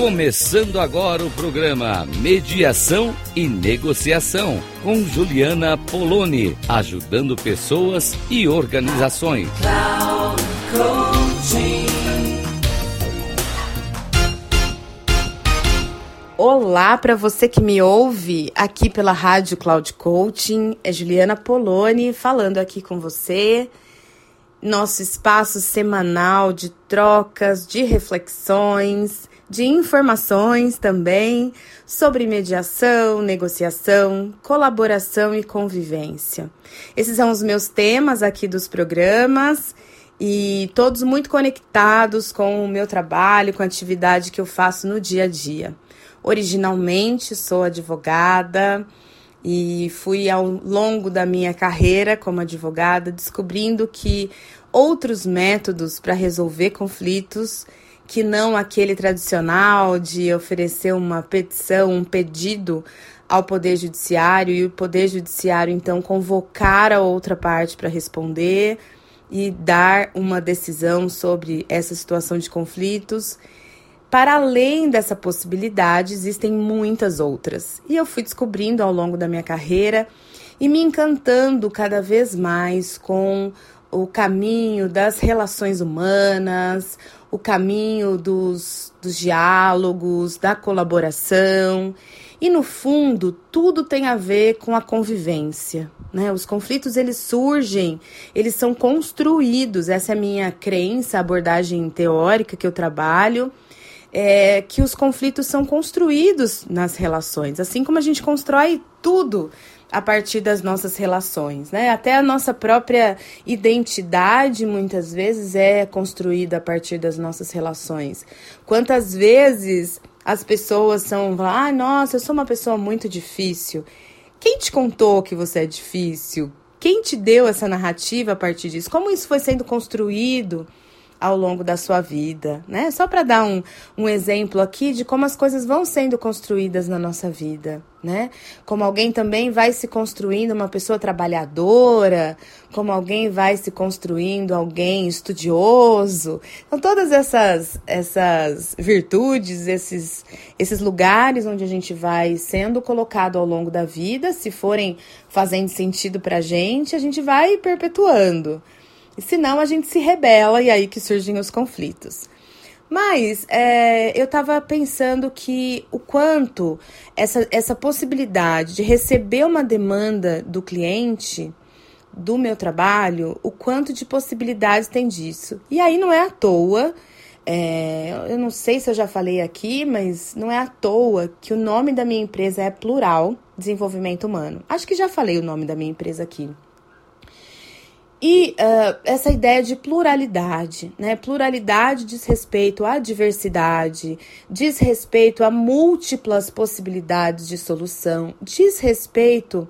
Começando agora o programa Mediação e Negociação com Juliana Poloni, ajudando pessoas e organizações. Olá para você que me ouve aqui pela Rádio Cloud Coaching. É Juliana Poloni falando aqui com você. Nosso espaço semanal de trocas, de reflexões, de informações também sobre mediação, negociação, colaboração e convivência. Esses são os meus temas aqui dos programas e todos muito conectados com o meu trabalho, com a atividade que eu faço no dia a dia. Originalmente sou advogada e fui ao longo da minha carreira como advogada descobrindo que outros métodos para resolver conflitos que não aquele tradicional de oferecer uma petição, um pedido ao Poder Judiciário e o Poder Judiciário então convocar a outra parte para responder e dar uma decisão sobre essa situação de conflitos. Para além dessa possibilidade, existem muitas outras. E eu fui descobrindo ao longo da minha carreira e me encantando cada vez mais com o caminho das relações humanas, o caminho dos, dos diálogos, da colaboração. E no fundo, tudo tem a ver com a convivência. Né? Os conflitos eles surgem, eles são construídos. Essa é a minha crença, a abordagem teórica que eu trabalho. É, que os conflitos são construídos nas relações, assim como a gente constrói tudo a partir das nossas relações, né? Até a nossa própria identidade muitas vezes é construída a partir das nossas relações. Quantas vezes as pessoas são, ah, nossa, eu sou uma pessoa muito difícil. Quem te contou que você é difícil? Quem te deu essa narrativa a partir disso? Como isso foi sendo construído? Ao longo da sua vida, né? Só para dar um, um exemplo aqui de como as coisas vão sendo construídas na nossa vida, né? Como alguém também vai se construindo uma pessoa trabalhadora, como alguém vai se construindo alguém estudioso. Então todas essas essas virtudes, esses esses lugares onde a gente vai sendo colocado ao longo da vida, se forem fazendo sentido pra gente, a gente vai perpetuando. E senão a gente se rebela e aí que surgem os conflitos. Mas é, eu estava pensando que o quanto essa, essa possibilidade de receber uma demanda do cliente do meu trabalho, o quanto de possibilidades tem disso. E aí não é à toa, é, eu não sei se eu já falei aqui, mas não é à toa que o nome da minha empresa é Plural Desenvolvimento Humano. Acho que já falei o nome da minha empresa aqui. E uh, essa ideia de pluralidade, né? Pluralidade diz respeito à diversidade, diz respeito a múltiplas possibilidades de solução, diz respeito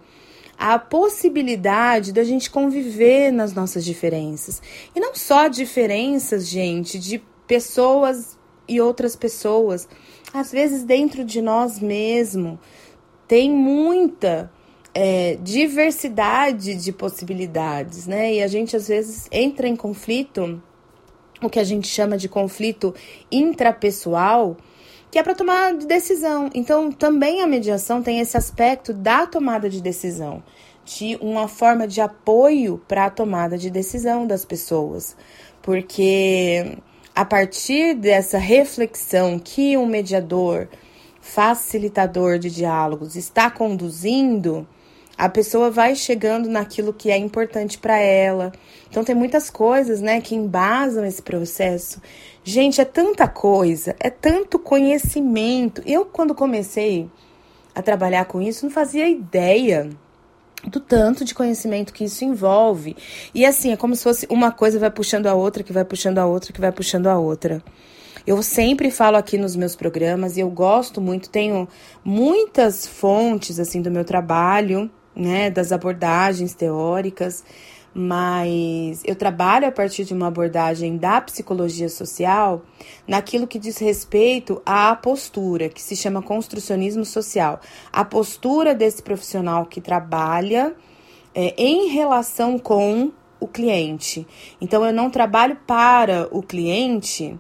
à possibilidade da gente conviver nas nossas diferenças. E não só diferenças, gente, de pessoas e outras pessoas. Às vezes, dentro de nós mesmo, tem muita é, diversidade de possibilidades, né? E a gente às vezes entra em conflito, o que a gente chama de conflito intrapessoal, que é para tomar decisão. Então, também a mediação tem esse aspecto da tomada de decisão, de uma forma de apoio para a tomada de decisão das pessoas, porque a partir dessa reflexão que um mediador, facilitador de diálogos está conduzindo, a pessoa vai chegando naquilo que é importante para ela. Então tem muitas coisas, né, que embasam esse processo. Gente, é tanta coisa, é tanto conhecimento. Eu quando comecei a trabalhar com isso, não fazia ideia do tanto de conhecimento que isso envolve. E assim, é como se fosse uma coisa vai puxando a outra, que vai puxando a outra, que vai puxando a outra. Eu sempre falo aqui nos meus programas e eu gosto muito, tenho muitas fontes assim do meu trabalho né, das abordagens teóricas, mas eu trabalho a partir de uma abordagem da psicologia social naquilo que diz respeito à postura, que se chama construcionismo social. A postura desse profissional que trabalha é, em relação com o cliente. Então, eu não trabalho para o cliente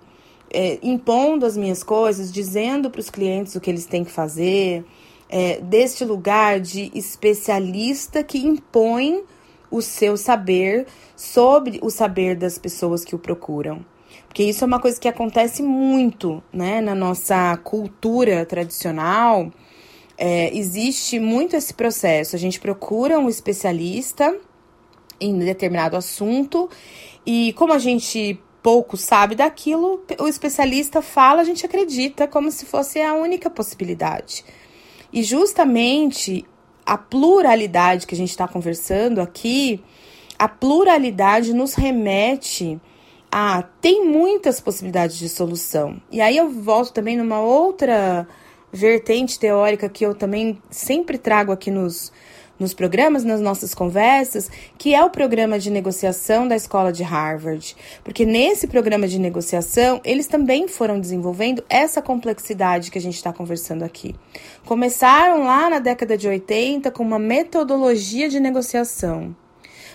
é, impondo as minhas coisas, dizendo para os clientes o que eles têm que fazer, é, deste lugar de especialista que impõe o seu saber sobre o saber das pessoas que o procuram. Porque isso é uma coisa que acontece muito né, na nossa cultura tradicional. É, existe muito esse processo. A gente procura um especialista em determinado assunto e, como a gente pouco sabe daquilo, o especialista fala, a gente acredita como se fosse a única possibilidade. E justamente a pluralidade que a gente está conversando aqui, a pluralidade nos remete a tem muitas possibilidades de solução. E aí eu volto também numa outra vertente teórica que eu também sempre trago aqui nos, nos programas, nas nossas conversas, que é o programa de negociação da escola de Harvard. Porque nesse programa de negociação, eles também foram desenvolvendo essa complexidade que a gente está conversando aqui. Começaram lá na década de 80 com uma metodologia de negociação.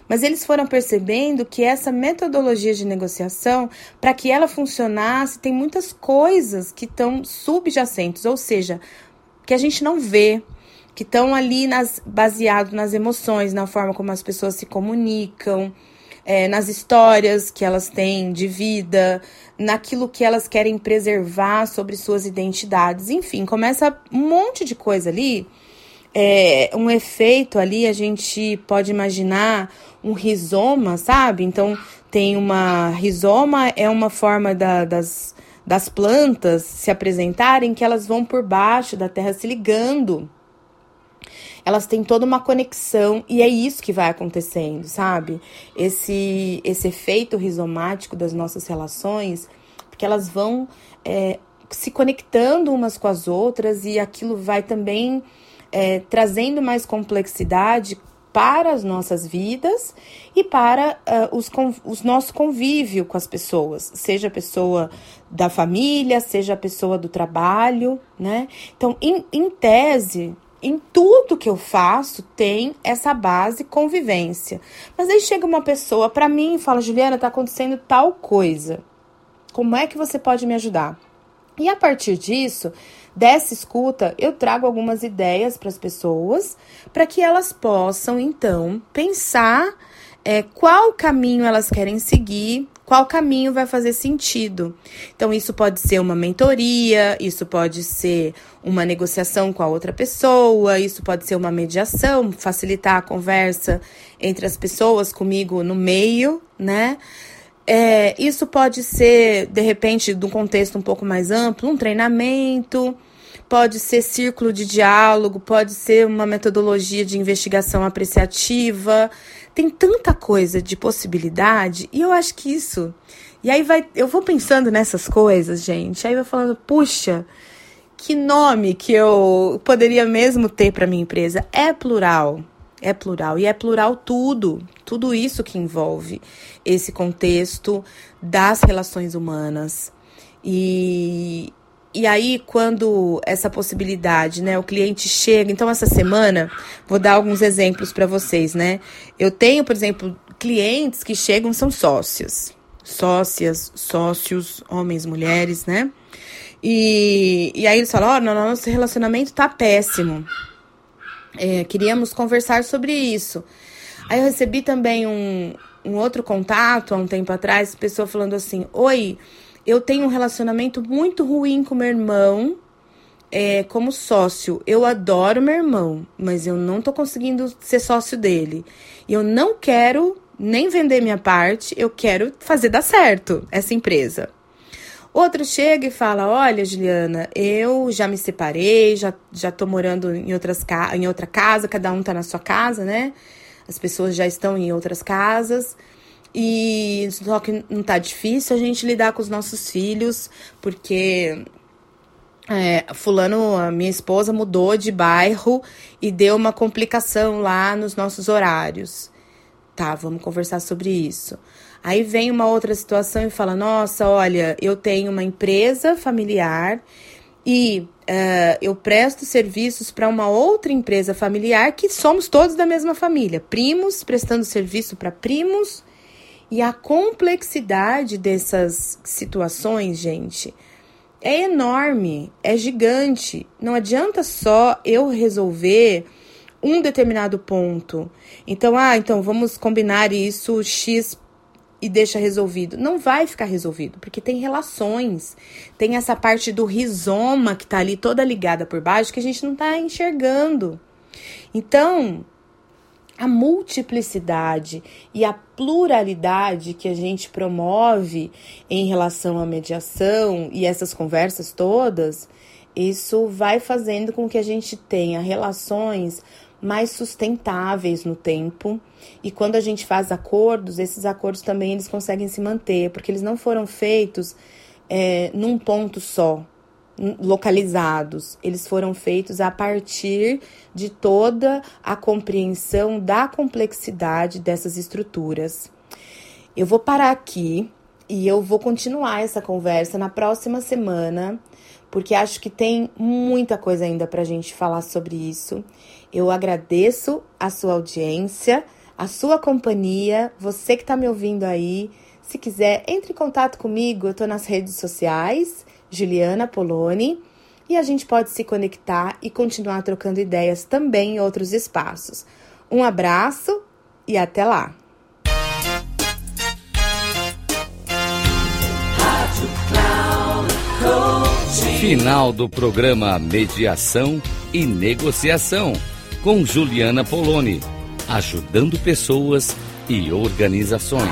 Mas eles foram percebendo que essa metodologia de negociação, para que ela funcionasse, tem muitas coisas que estão subjacentes, ou seja, que a gente não vê, que estão ali nas, baseado nas emoções, na forma como as pessoas se comunicam, é, nas histórias que elas têm de vida, naquilo que elas querem preservar sobre suas identidades. Enfim, começa um monte de coisa ali. É, um efeito ali, a gente pode imaginar um rizoma, sabe? Então, tem uma. Rizoma é uma forma da, das, das plantas se apresentarem que elas vão por baixo da terra se ligando elas têm toda uma conexão e é isso que vai acontecendo, sabe? Esse, esse efeito rizomático das nossas relações, porque elas vão é, se conectando umas com as outras e aquilo vai também é, trazendo mais complexidade para as nossas vidas e para uh, os, os nosso convívio com as pessoas, seja a pessoa da família, seja a pessoa do trabalho, né? Então, em, em tese, em tudo que eu faço tem essa base convivência. Mas aí chega uma pessoa para mim e fala: Juliana, tá acontecendo tal coisa. Como é que você pode me ajudar? E a partir disso, dessa escuta, eu trago algumas ideias para as pessoas para que elas possam então pensar é, qual caminho elas querem seguir qual caminho vai fazer sentido. Então, isso pode ser uma mentoria, isso pode ser uma negociação com a outra pessoa, isso pode ser uma mediação, facilitar a conversa entre as pessoas comigo no meio, né? É, isso pode ser, de repente, de um contexto um pouco mais amplo, um treinamento, pode ser círculo de diálogo, pode ser uma metodologia de investigação apreciativa. Tem tanta coisa de possibilidade e eu acho que isso. E aí vai, eu vou pensando nessas coisas, gente. Aí vai falando, puxa, que nome que eu poderia mesmo ter para minha empresa? É plural. É plural e é plural tudo, tudo isso que envolve esse contexto das relações humanas. E, e aí, quando essa possibilidade, né, o cliente chega, então essa semana, vou dar alguns exemplos para vocês, né? Eu tenho, por exemplo, clientes que chegam são sócios, sócias, sócios, homens, mulheres, né? E, e aí eles falam: Ó, oh, nosso relacionamento tá péssimo. É, queríamos conversar sobre isso. Aí eu recebi também um, um outro contato há um tempo atrás, pessoa falando assim: Oi, eu tenho um relacionamento muito ruim com meu irmão é, como sócio. Eu adoro meu irmão, mas eu não tô conseguindo ser sócio dele. E eu não quero nem vender minha parte, eu quero fazer dar certo essa empresa. Outro chega e fala: Olha, Juliana, eu já me separei, já, já tô morando em, outras em outra casa, cada um tá na sua casa, né? As pessoas já estão em outras casas. E só que não tá difícil a gente lidar com os nossos filhos, porque é, fulano, a minha esposa mudou de bairro e deu uma complicação lá nos nossos horários. Tá, vamos conversar sobre isso. Aí vem uma outra situação e fala: Nossa, olha, eu tenho uma empresa familiar e uh, eu presto serviços para uma outra empresa familiar que somos todos da mesma família, primos prestando serviço para primos E a complexidade dessas situações, gente, é enorme, é gigante. Não adianta só eu resolver um determinado ponto. Então, ah, então vamos combinar isso X e deixa resolvido. Não vai ficar resolvido, porque tem relações. Tem essa parte do rizoma que tá ali toda ligada por baixo que a gente não tá enxergando. Então, a multiplicidade e a pluralidade que a gente promove em relação à mediação e essas conversas todas, isso vai fazendo com que a gente tenha relações mais sustentáveis no tempo. E quando a gente faz acordos, esses acordos também eles conseguem se manter, porque eles não foram feitos é, num ponto só, localizados. Eles foram feitos a partir de toda a compreensão da complexidade dessas estruturas. Eu vou parar aqui e eu vou continuar essa conversa na próxima semana, porque acho que tem muita coisa ainda para a gente falar sobre isso. Eu agradeço a sua audiência, a sua companhia, você que está me ouvindo aí. Se quiser, entre em contato comigo, eu estou nas redes sociais Juliana Poloni, e a gente pode se conectar e continuar trocando ideias também em outros espaços. Um abraço e até lá! Final do programa Mediação e Negociação com Juliana Poloni, ajudando pessoas e organizações.